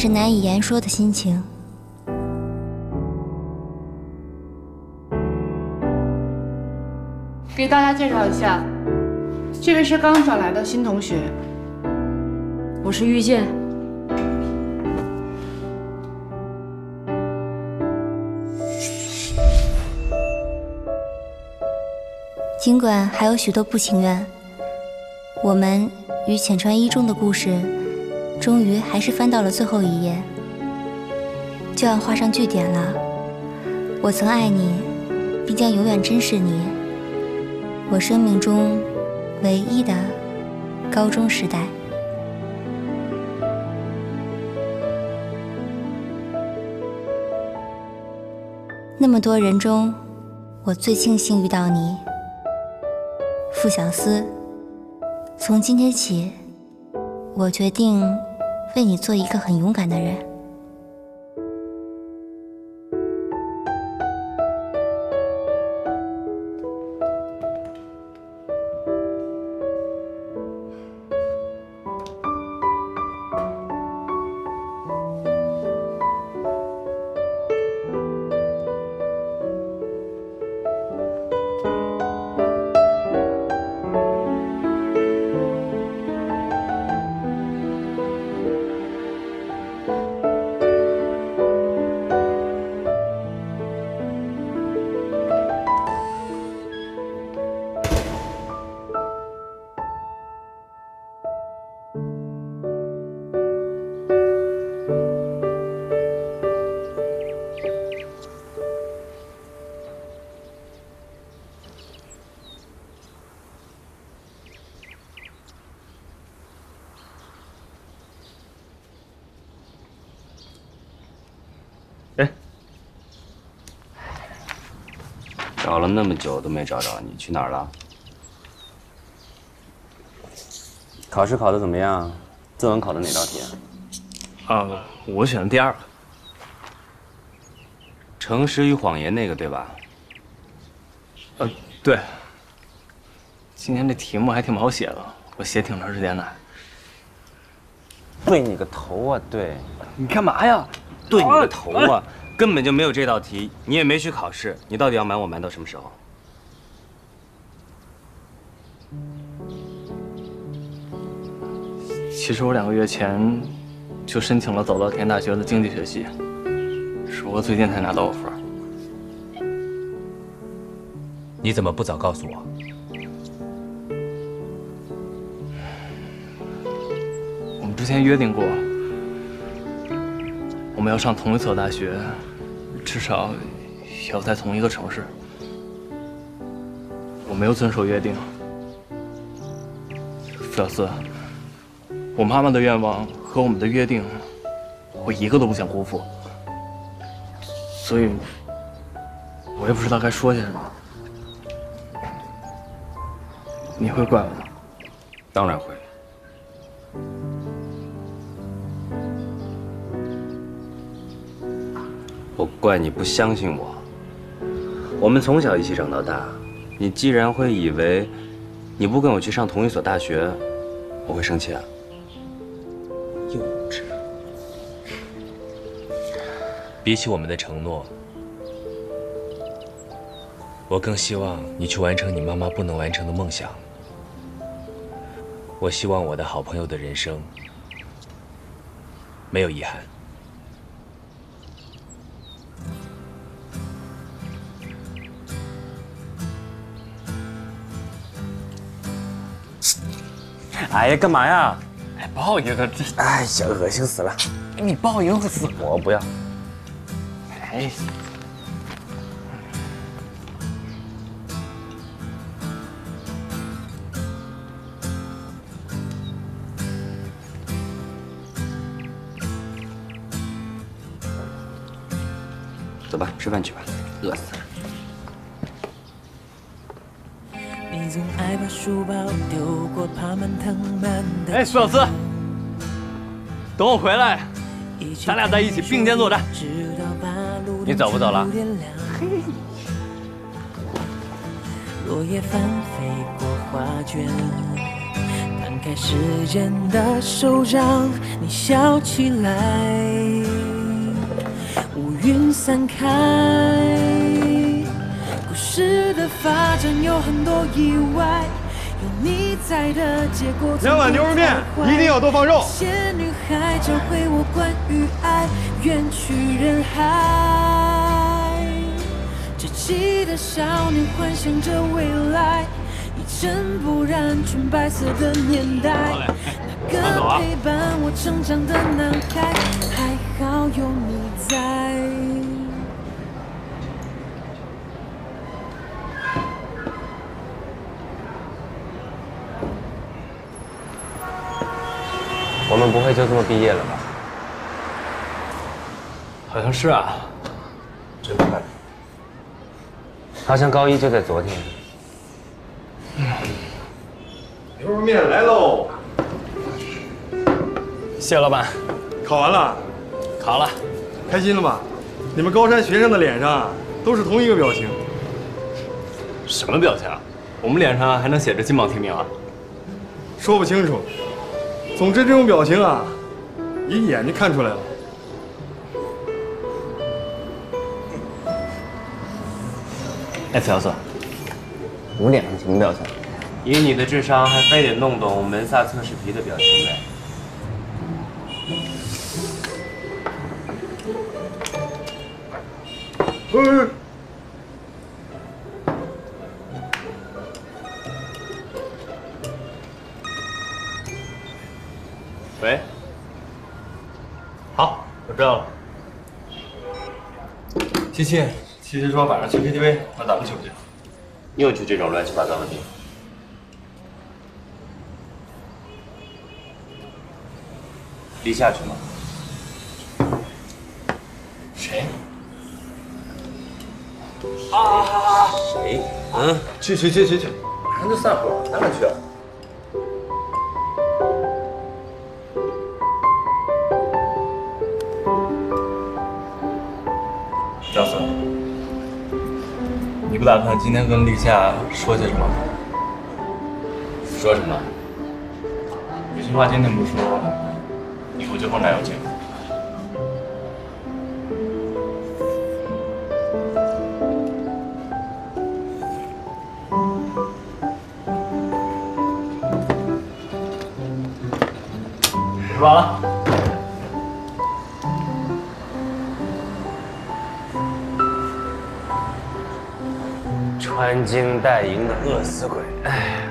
着难以言说的心情。给大家介绍一下，这位是刚转来的新同学，我是遇见。尽管还有许多不情愿，我们与浅川一中的故事，终于还是翻到了最后一页，就要画上句点了。我曾爱你，并将永远珍视你。我生命中唯一的高中时代。那么多人中，我最庆幸遇到你。傅小司，从今天起，我决定为你做一个很勇敢的人。那么久都没找着你，去哪儿了？考试考的怎么样？作文考的哪道题？啊，我选的第二个。诚实与谎言那个对吧？呃，对。今天这题目还挺不好写的，我写挺长时间的。对你个头啊！对，你干嘛呀？对你个头啊！根本就没有这道题，你也没去考试，你到底要瞒我瞒到什么时候？其实我两个月前就申请了早稻田大学的经济学系，只不过最近才拿到 offer。你怎么不早告诉我？我们之前约定过，我们要上同一所大学。至少要在同一个城市。我没有遵守约定，傅小司，我妈妈的愿望和我们的约定，我一个都不想辜负。所以，我也不知道该说些什么。你会怪我吗？当然会。我怪你不相信我。我们从小一起长到大，你既然会以为你不跟我去上同一所大学，我会生气啊？幼稚。比起我们的承诺，我更希望你去完成你妈妈不能完成的梦想。我希望我的好朋友的人生没有遗憾。哎呀，干嘛呀？哎，抱一个，这哎呀，恶心死了！你抱一个死我不要。哎，走吧，吃饭去吧，饿死了。哎，苏小司，等我回来，咱俩在一起并肩作战。你走不走了？嘿。开时间的手掌，你笑起来，乌云散开。故事的发展有很多意外，有你在的结果。两碗牛肉面一定要多放肉。些女孩教会我关于爱，远去人海。稚气的少年幻想着未来。一尘不染，纯白色的年代，那个陪伴我成长的男孩，还好有你在。不会就这么毕业了吧？好像是啊，真快，好像高一就在昨天。牛肉面来喽！谢老板。考完了？考了。开心了吧？你们高山学生的脸上都是同一个表情。什么表情？我们脸上还能写着金榜题名啊？说不清楚。总之这种表情啊，一眼就看出来了。哎，付小色，我脸上什么表情？以你的智商，还非得弄懂门萨测试题的表情呗？嗯。七七，七七说晚上去 KTV，那咱们去不去？又去这种乱七八糟的地方。立夏去吗？谁？啊啊啊啊！谁？嗯，去去去去去，马上就散伙，当然去了。你不打算今天跟立夏说些什么吗？说什么？有句话今天不说，以后就和男友见。吃穿金戴银的饿死鬼！哎，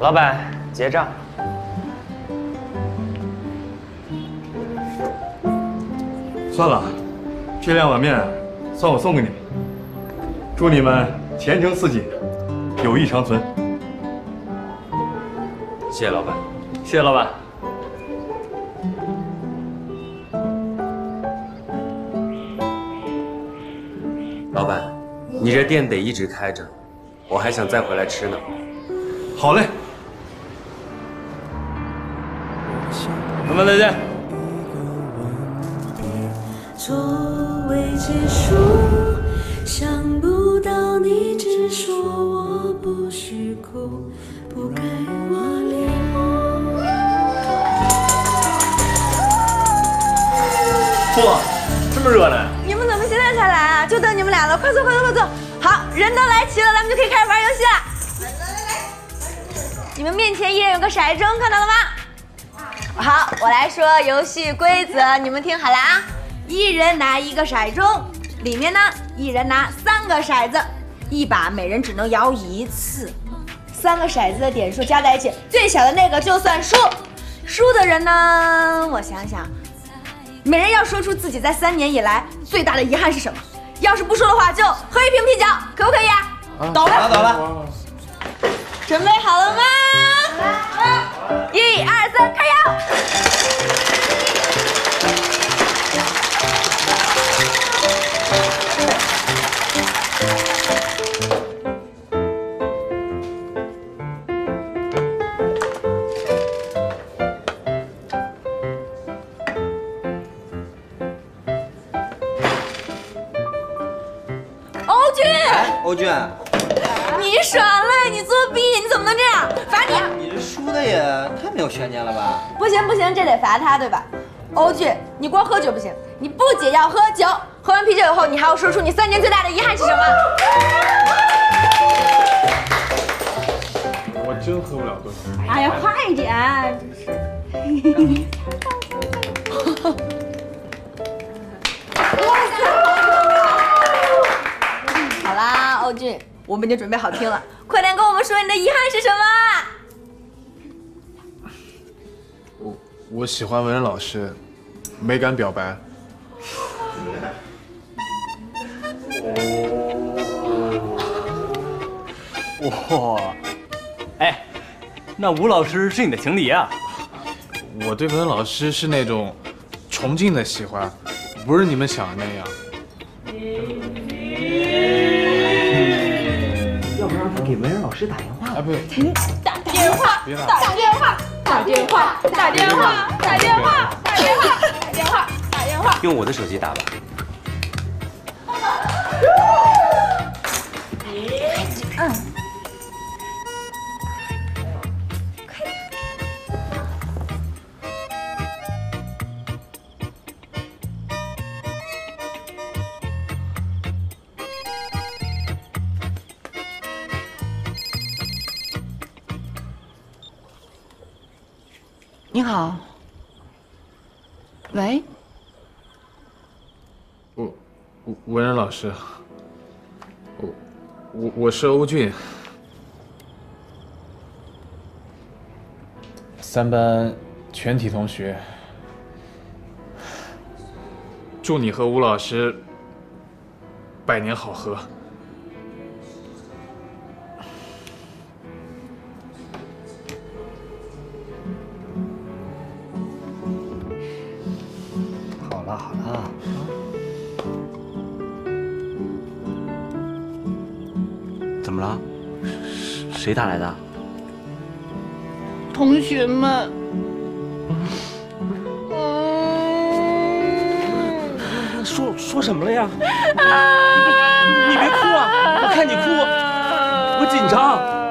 老板结账。算了，这两碗面算我送给你们。祝你们前程似锦，友谊长存。谢谢老板。谢谢老板。你这店得一直开着，我还想再回来吃呢。好嘞。老板再见。错未结束，想不到你只说我不许哭，不该我这么热闹！你们怎么现在才来啊？就等你们俩了，快坐，快坐，快坐。好，人都来齐了，咱们就可以开始玩游戏了。来来来，你们面前一人有个骰盅，看到了吗？好，我来说游戏规则，你们听好了啊！一人拿一个骰盅，里面呢，一人拿三个骰子，一把每人只能摇一次。三个骰子的点数加在一起，最小的那个就算输。输的人呢，我想想，每人要说出自己在三年以来最大的遗憾是什么。要是不说的话，就喝一瓶啤酒，可不可以啊？懂了，倒了。准备好了吗？一二三，开摇！欧俊，你耍赖，你作弊，你怎么能这样？罚你！你这输的也太没有悬念了吧？不行不行，这得罚他，对吧？欧俊，你光喝酒不行，你不仅要喝酒，喝完啤酒以后，你还要说出你三年最大的遗憾是什么？我真喝不了多少。哎呀，快点！真是。俊，我们已经准备好听了，快点跟我们说你的遗憾是什么？我我喜欢文人老师，没敢表白。哇，哎，那吴老师是你的情敌啊？我对文人老师是那种崇敬的喜欢，不是你们想的那样。给文人老师打电话？啊，不，打电话，别打打电话，打电话，打电话，打电话，打电话，打电话，打电话。用我的手机打吧。好，喂，我我文人老师，我我我是欧俊，三班全体同学，祝你和吴老师百年好合。谁打来的？同学们，说说什么了呀？你别哭啊！我看你哭，我紧张。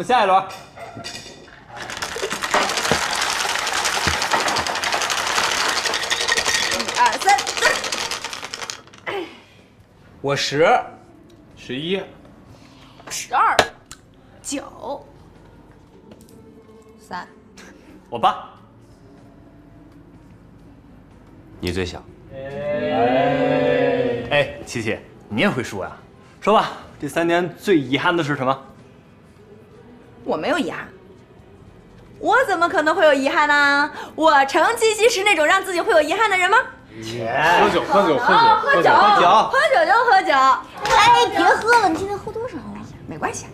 们下一轮。一二三四，我十，十一，十二，九，三，我八。你最小。哎，琪琪，你也会输呀？说吧，这三年最遗憾的是什么？我没有遗憾。我怎么可能会有遗憾呢？我程七七是那种让自己会有遗憾的人吗？喝酒喝酒喝酒哦喝酒，喝酒喝酒就喝酒。哎，别喝了，你现在喝多少了？没关系。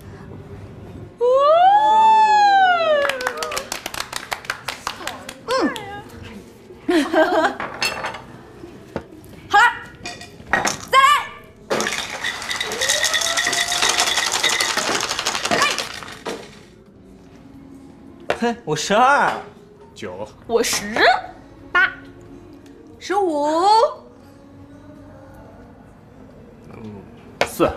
嗯，好了，再来。嘿，我十二，九，我十八，十五，四。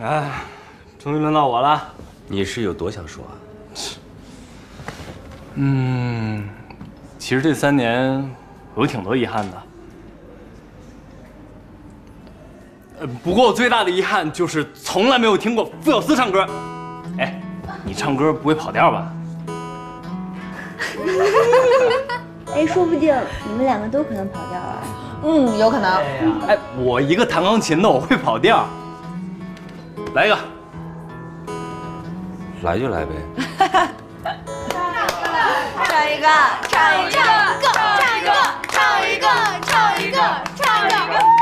哎，终于轮到我了。你是有多想说啊？嗯，其实这三年我有挺多遗憾的。呃，不过我最大的遗憾就是从来没有听过傅小司唱歌。哎，你唱歌不会跑调吧？哎，说不定你们两个都可能跑调啊。嗯，有可能。哎，我一个弹钢琴的，我会跑调。来一个，来就来呗。唱一个，唱一个，唱一个，唱一个，唱一个，唱一个。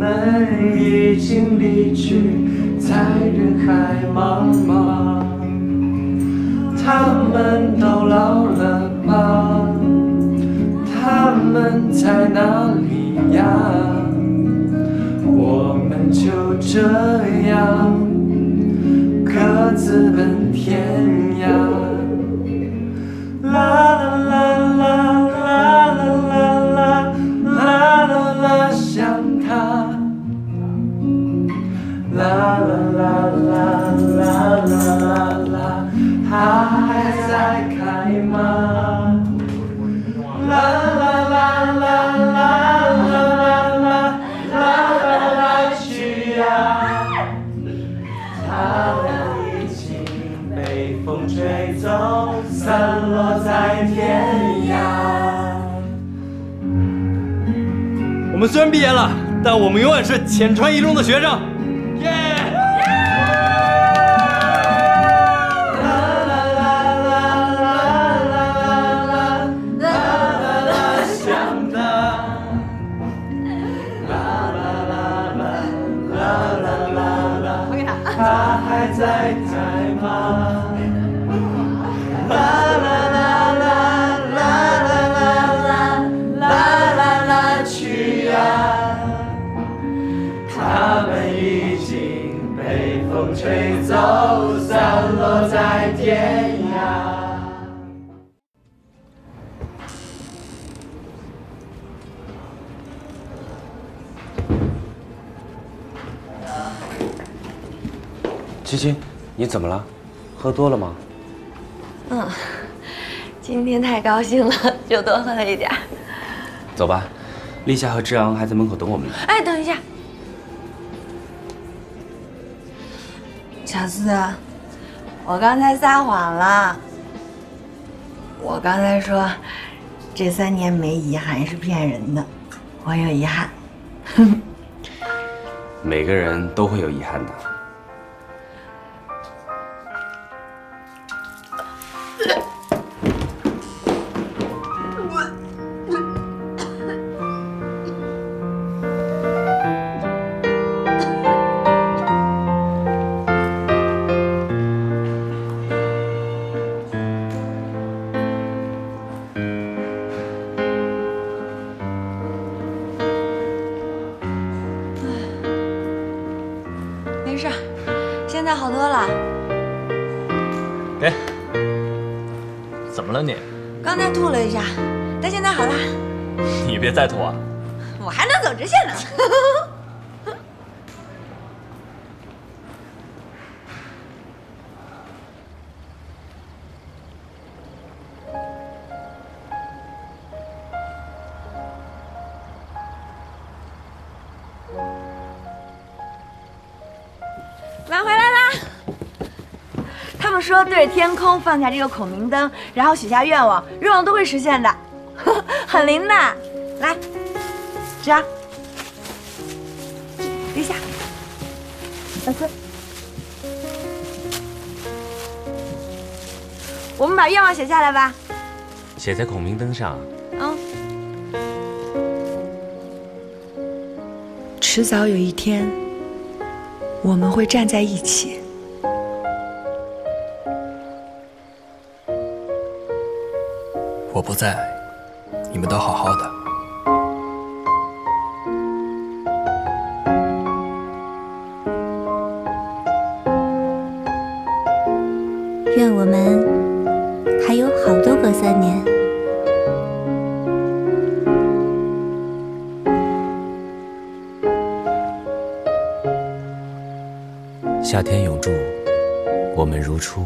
我们已经离去，在人海茫茫。他们都老了吗？他们在哪里呀？我们就这样各自奔天涯。虽然毕业了，但我们永远是浅川一中的学生。天涯。七七，你怎么了？喝多了吗？嗯，今天太高兴了，就多喝了一点。走吧，立夏和志昂还在门口等我们呢。哎，等一下，小四，我刚才撒谎了。我刚才说这三年没遗憾是骗人的，我有遗憾。每个人都会有遗憾的。怎么了你？刚才吐了一下，但现在好了，你别再吐啊！我还能走直线呢。说对着天空放下这个孔明灯，然后许下愿望，愿望都会实现的，很灵的。来，这样，立夏，小四，我们把愿望写下来吧。写在孔明灯上。嗯，迟早有一天，我们会站在一起。不在，你们都好好的。愿我们还有好多个三年。夏天永驻，我们如初。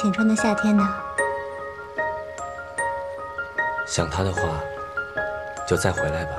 浅川的夏天呢。想他的话，就再回来吧。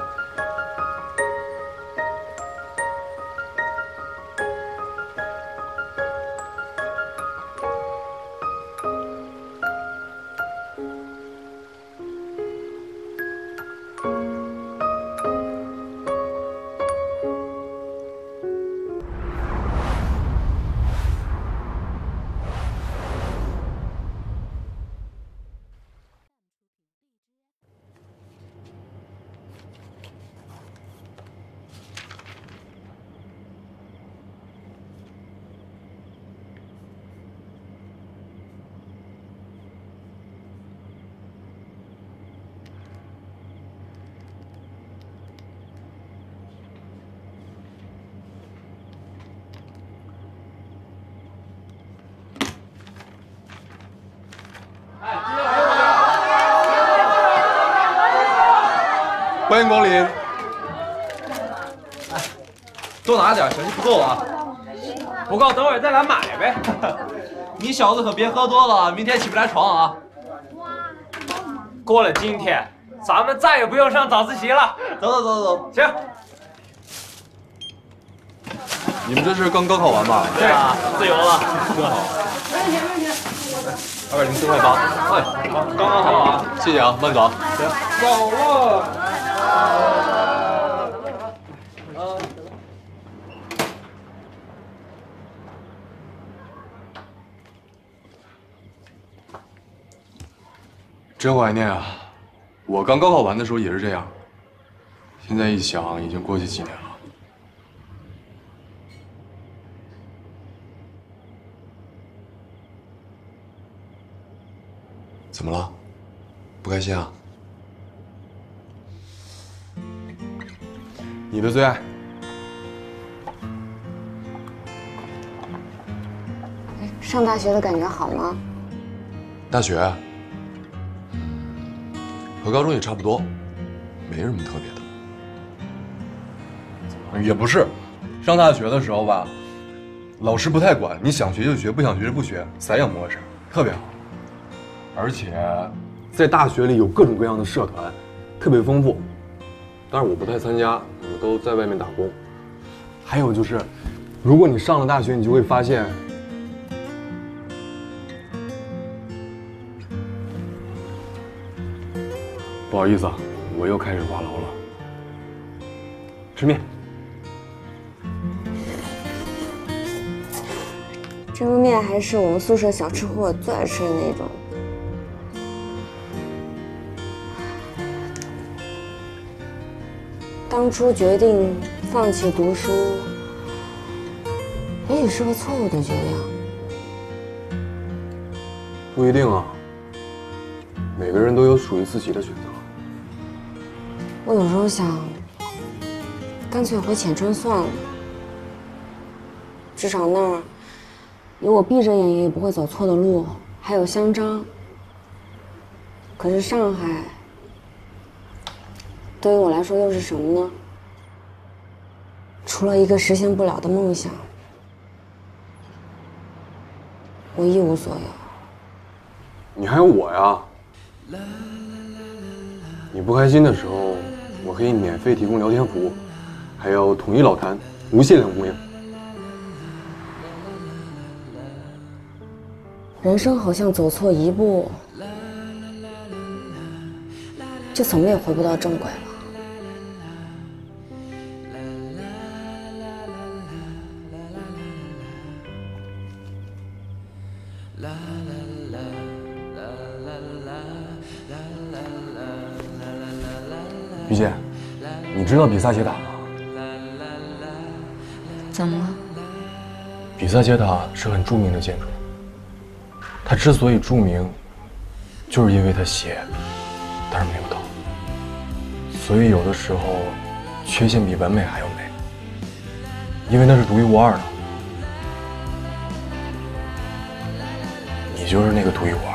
多拿点，小心不够啊！不够，等会儿再来买呗。你小子可别喝多了，明天起不来床啊！过了今天，咱们再也不用上早自习了。走走走走，行。你们这是刚高考完吧？对啊，自由了。真好。二百零四块八，哎，好，刚刚好啊！谢谢啊，慢走。行，走了。真怀念啊！我刚高考完的时候也是这样。现在一想，已经过去几年了。怎么了？不开心啊？你的最爱？上大学的感觉好吗？大学？和高中也差不多，没什么特别的。也不是，上大学的时候吧，老师不太管，你想学就学，不想学就不学，散养模式，特别好。而且，在大学里有各种各样的社团，特别丰富。但是我不太参加，我都在外面打工。还有就是，如果你上了大学，你就会发现，不好意思啊，我又开始话痨了。吃面。这碗面还是我们宿舍小吃货最爱吃的那种。当初决定放弃读书，也许是个错误的决定。不一定啊，每个人都有属于自己的选择。我有时候想，干脆回浅川算了，至少那儿有我闭着眼也不会走错的路，还有香樟。可是上海对于我来说又是什么呢？除了一个实现不了的梦想，我一无所有。你还有我呀！你不开心的时候，我可以免费提供聊天服务，还有统一老坛，无限量供应。人生好像走错一步，就怎么也回不到正轨了。知道比萨斜塔吗？怎么了？比萨斜塔是很著名的建筑，它之所以著名，就是因为它斜，但是没有倒。所以有的时候，缺陷比完美还要美，因为那是独一无二的。你就是那个独一无二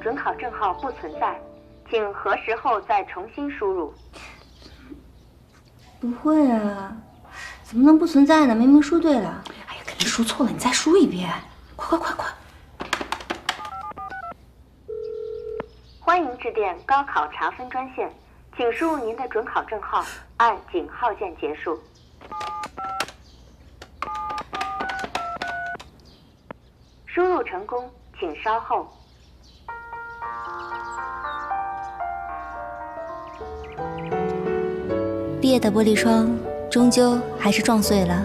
准考证号不存在，请核实后再重新输入。不会啊，怎么能不存在呢？明明输对了。哎呀，肯定输错了，你再输一遍。快快快快！欢迎致电高考查分专线，请输入您的准考证号，按井号键结束。输入成功，请稍后。夜的玻璃窗终究还是撞碎了，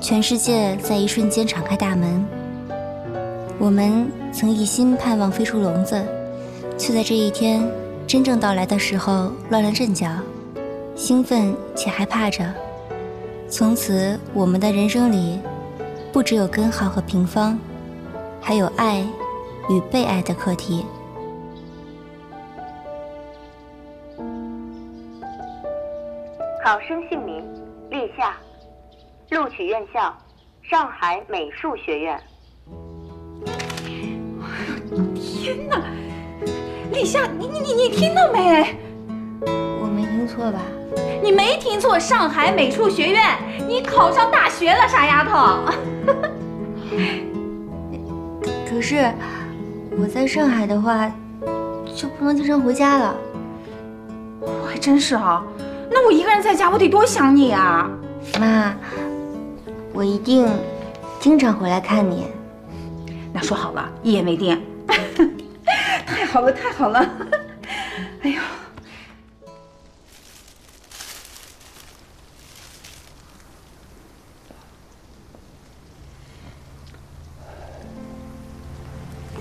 全世界在一瞬间敞开大门。我们曾一心盼望飞出笼子，却在这一天真正到来的时候乱了阵脚，兴奋且害怕着。从此，我们的人生里不只有根号和平方，还有爱与被爱的课题。考生姓名：立夏，录取院校：上海美术学院。天哪，立夏，你你你你听到没？我没听错吧？你没听错，上海美术学院，你考上大学了，傻丫头。可是我在上海的话，就不能经常回家了。我还真是啊，那我一个人在家，我得多想你啊！妈，我一定经常回来看你。那说好了，一言为定。太好了，太好了！哎呦，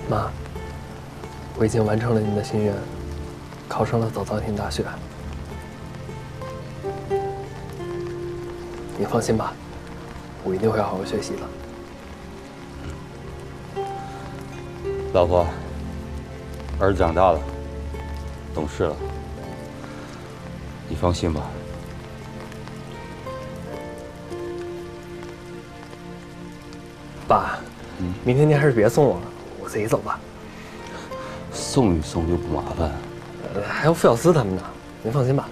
妈，我已经完成了您的心愿，考上了早稻田大学。你放心吧，我一定会好好学习的。老婆，儿子长大了，懂事了，你放心吧。爸，明天您还是别送我了，我自己走吧。送一送就不麻烦。呃还有傅小司他们呢，您放心吧。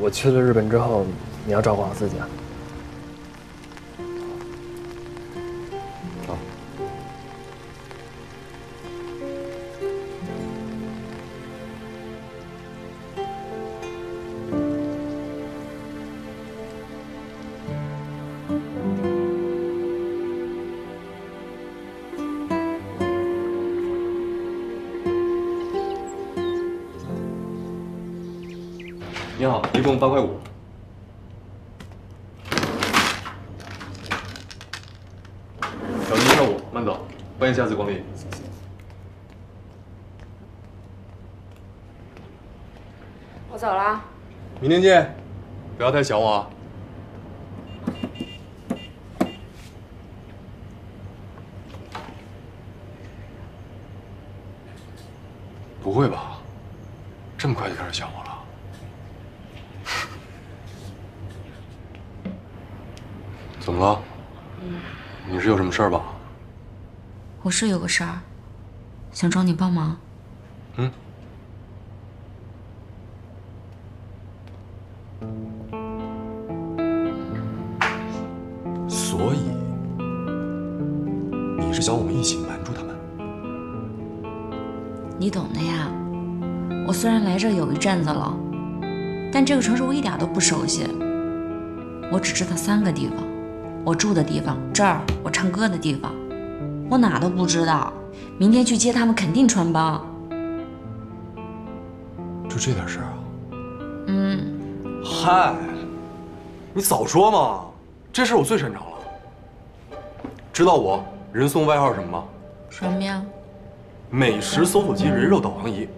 我去了日本之后，你要照顾好自己啊。我走了。明天见，不要太想我啊。不会吧？这么快就开始想我了？怎么了？你是有什么事儿吧？我是有个事儿，想找你帮忙。嗯。虽然来这有一阵子了，但这个城市我一点都不熟悉。我只知道三个地方：我住的地方、这儿，我唱歌的地方。我哪都不知道。明天去接他们，肯定穿帮。就这点事儿啊？嗯，嗨，你早说嘛！这事我最擅长了。知道我人送外号什么吗？什么呀？美食搜索机人肉导航仪。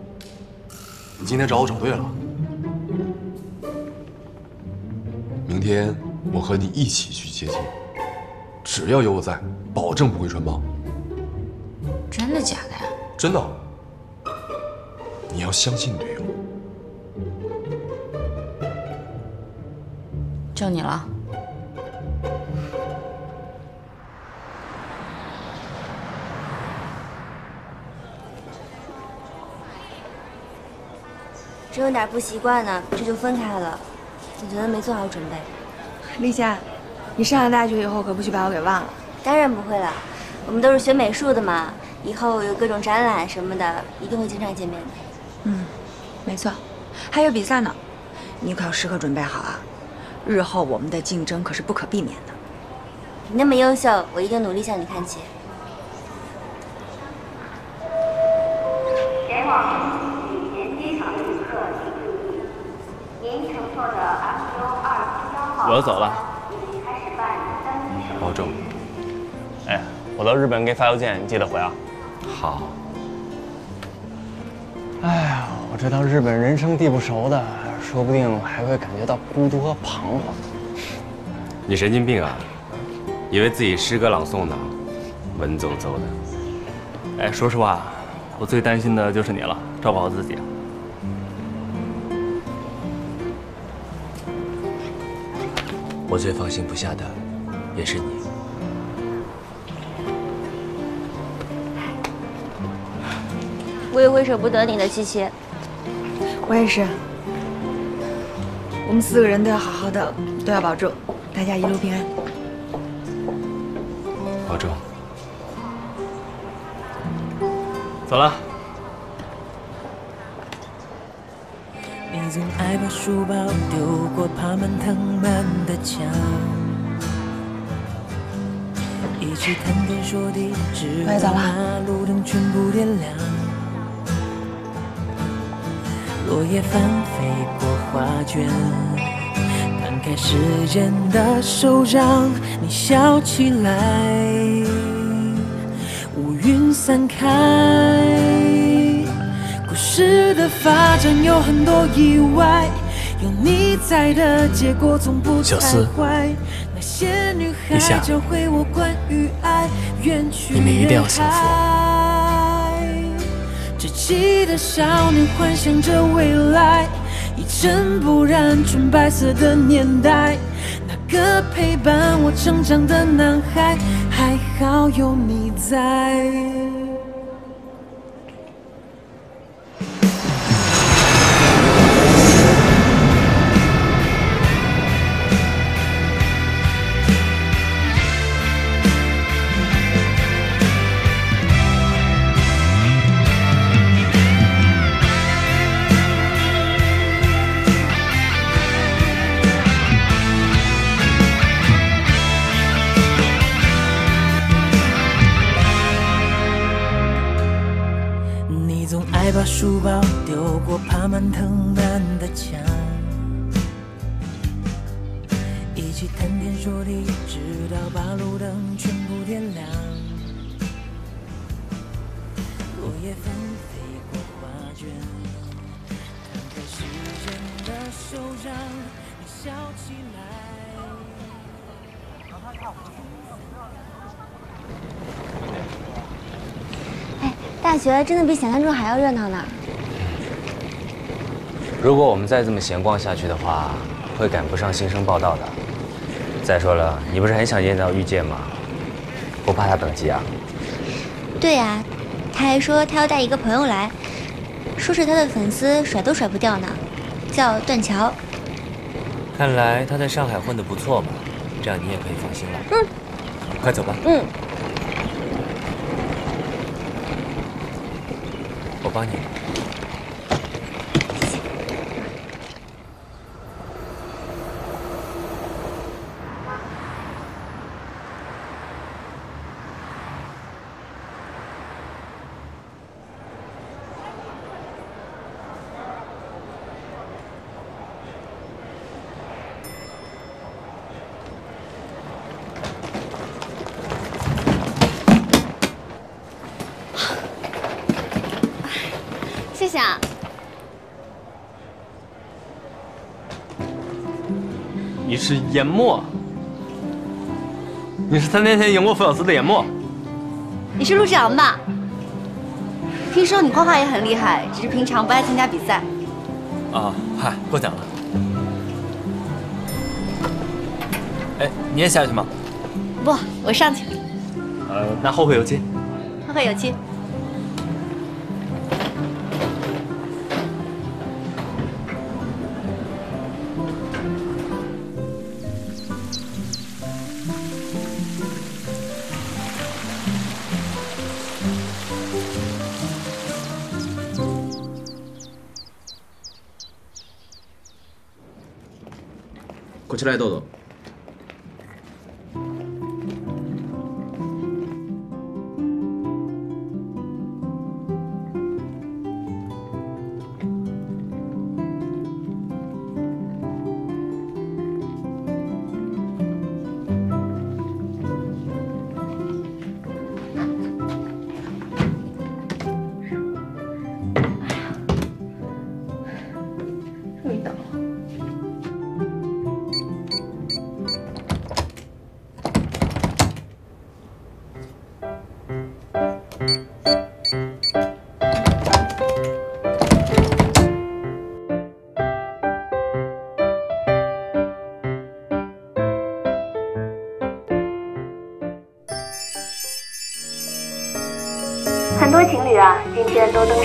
你今天找我找对了。明天我和你一起去接机，只要有我在，保证不会穿帮。真的假的呀？真的。你要相信队友。就你了。真有点不习惯呢，这就分开了。我觉得没做好准备。立夏，你上了大学以后可不许把我给忘了。当然不会了，我们都是学美术的嘛，以后有各种展览什么的，一定会经常见面的。嗯，没错，还有比赛呢，你可要时刻准备好啊！日后我们的竞争可是不可避免的。你那么优秀，我一定努力向你看齐。我要走了。保重。哎，我到日本给你发邮件，你记得回啊。好。哎呀，我这到日本人生地不熟的，说不定还会感觉到孤独和彷徨。你神经病啊！以为自己诗歌朗诵呢，文绉绉的。哎，说实话，我最担心的就是你了，照顾好自己。我最放心不下的也是你。我也会舍不得你的，七七。我也是。我们四个人都要好好的，都要保重，大家一路平安。保重。走了。你总爱把书包丢过爬满藤蔓的墙，一起谈天说地，直到马路灯全部点亮。落叶翻飞过画卷，摊开时间的手掌，你笑起来，乌云散开。故事的发展有很多意外，有你在的结果总不太坏。那些女孩教会我关于爱，远去你们一定要幸福人海稚气的少年幻想着未来，一尘不染纯白色的年代，那个陪伴我成长的男孩，还好有你在。笑起来。大学真的比想象中还要热闹呢。如果我们再这么闲逛下去的话，会赶不上新生报道的。再说了，你不是很想见到遇见吗？不怕他等急啊？对呀、他还说他要带一个朋友来，说是他的粉丝甩都甩不掉呢，叫段桥。看来他在上海混得不错嘛，这样你也可以放心了。嗯，快走吧。嗯，我帮你。谢谢啊。你是颜墨，你是三年前赢过傅小司的颜墨。你是陆志昂吧？听说你画画也很厉害，只是平常不爱参加比赛。啊，嗨，过奖了。哎，你也下去吗？不，我上去。呃，那后会有期。后会有期。de todo.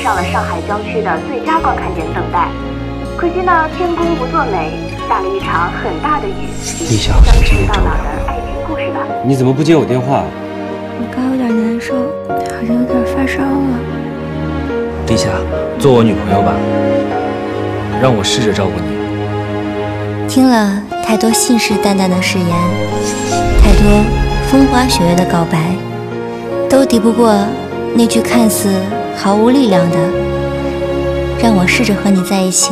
上了上海郊区的最佳观看点等待。可惜呢，天公不作美，下了一场很大的雨，立夏好像今天着凉到哪的爱情故事吧。你怎么不接我电话？我刚有点难受，好像有点发烧了。立夏，做我女朋友吧，让我试着照顾你。听了太多信誓旦旦的誓言，太多风花雪月的告白，都敌不过那句看似毫无力量的“让我试着和你在一起。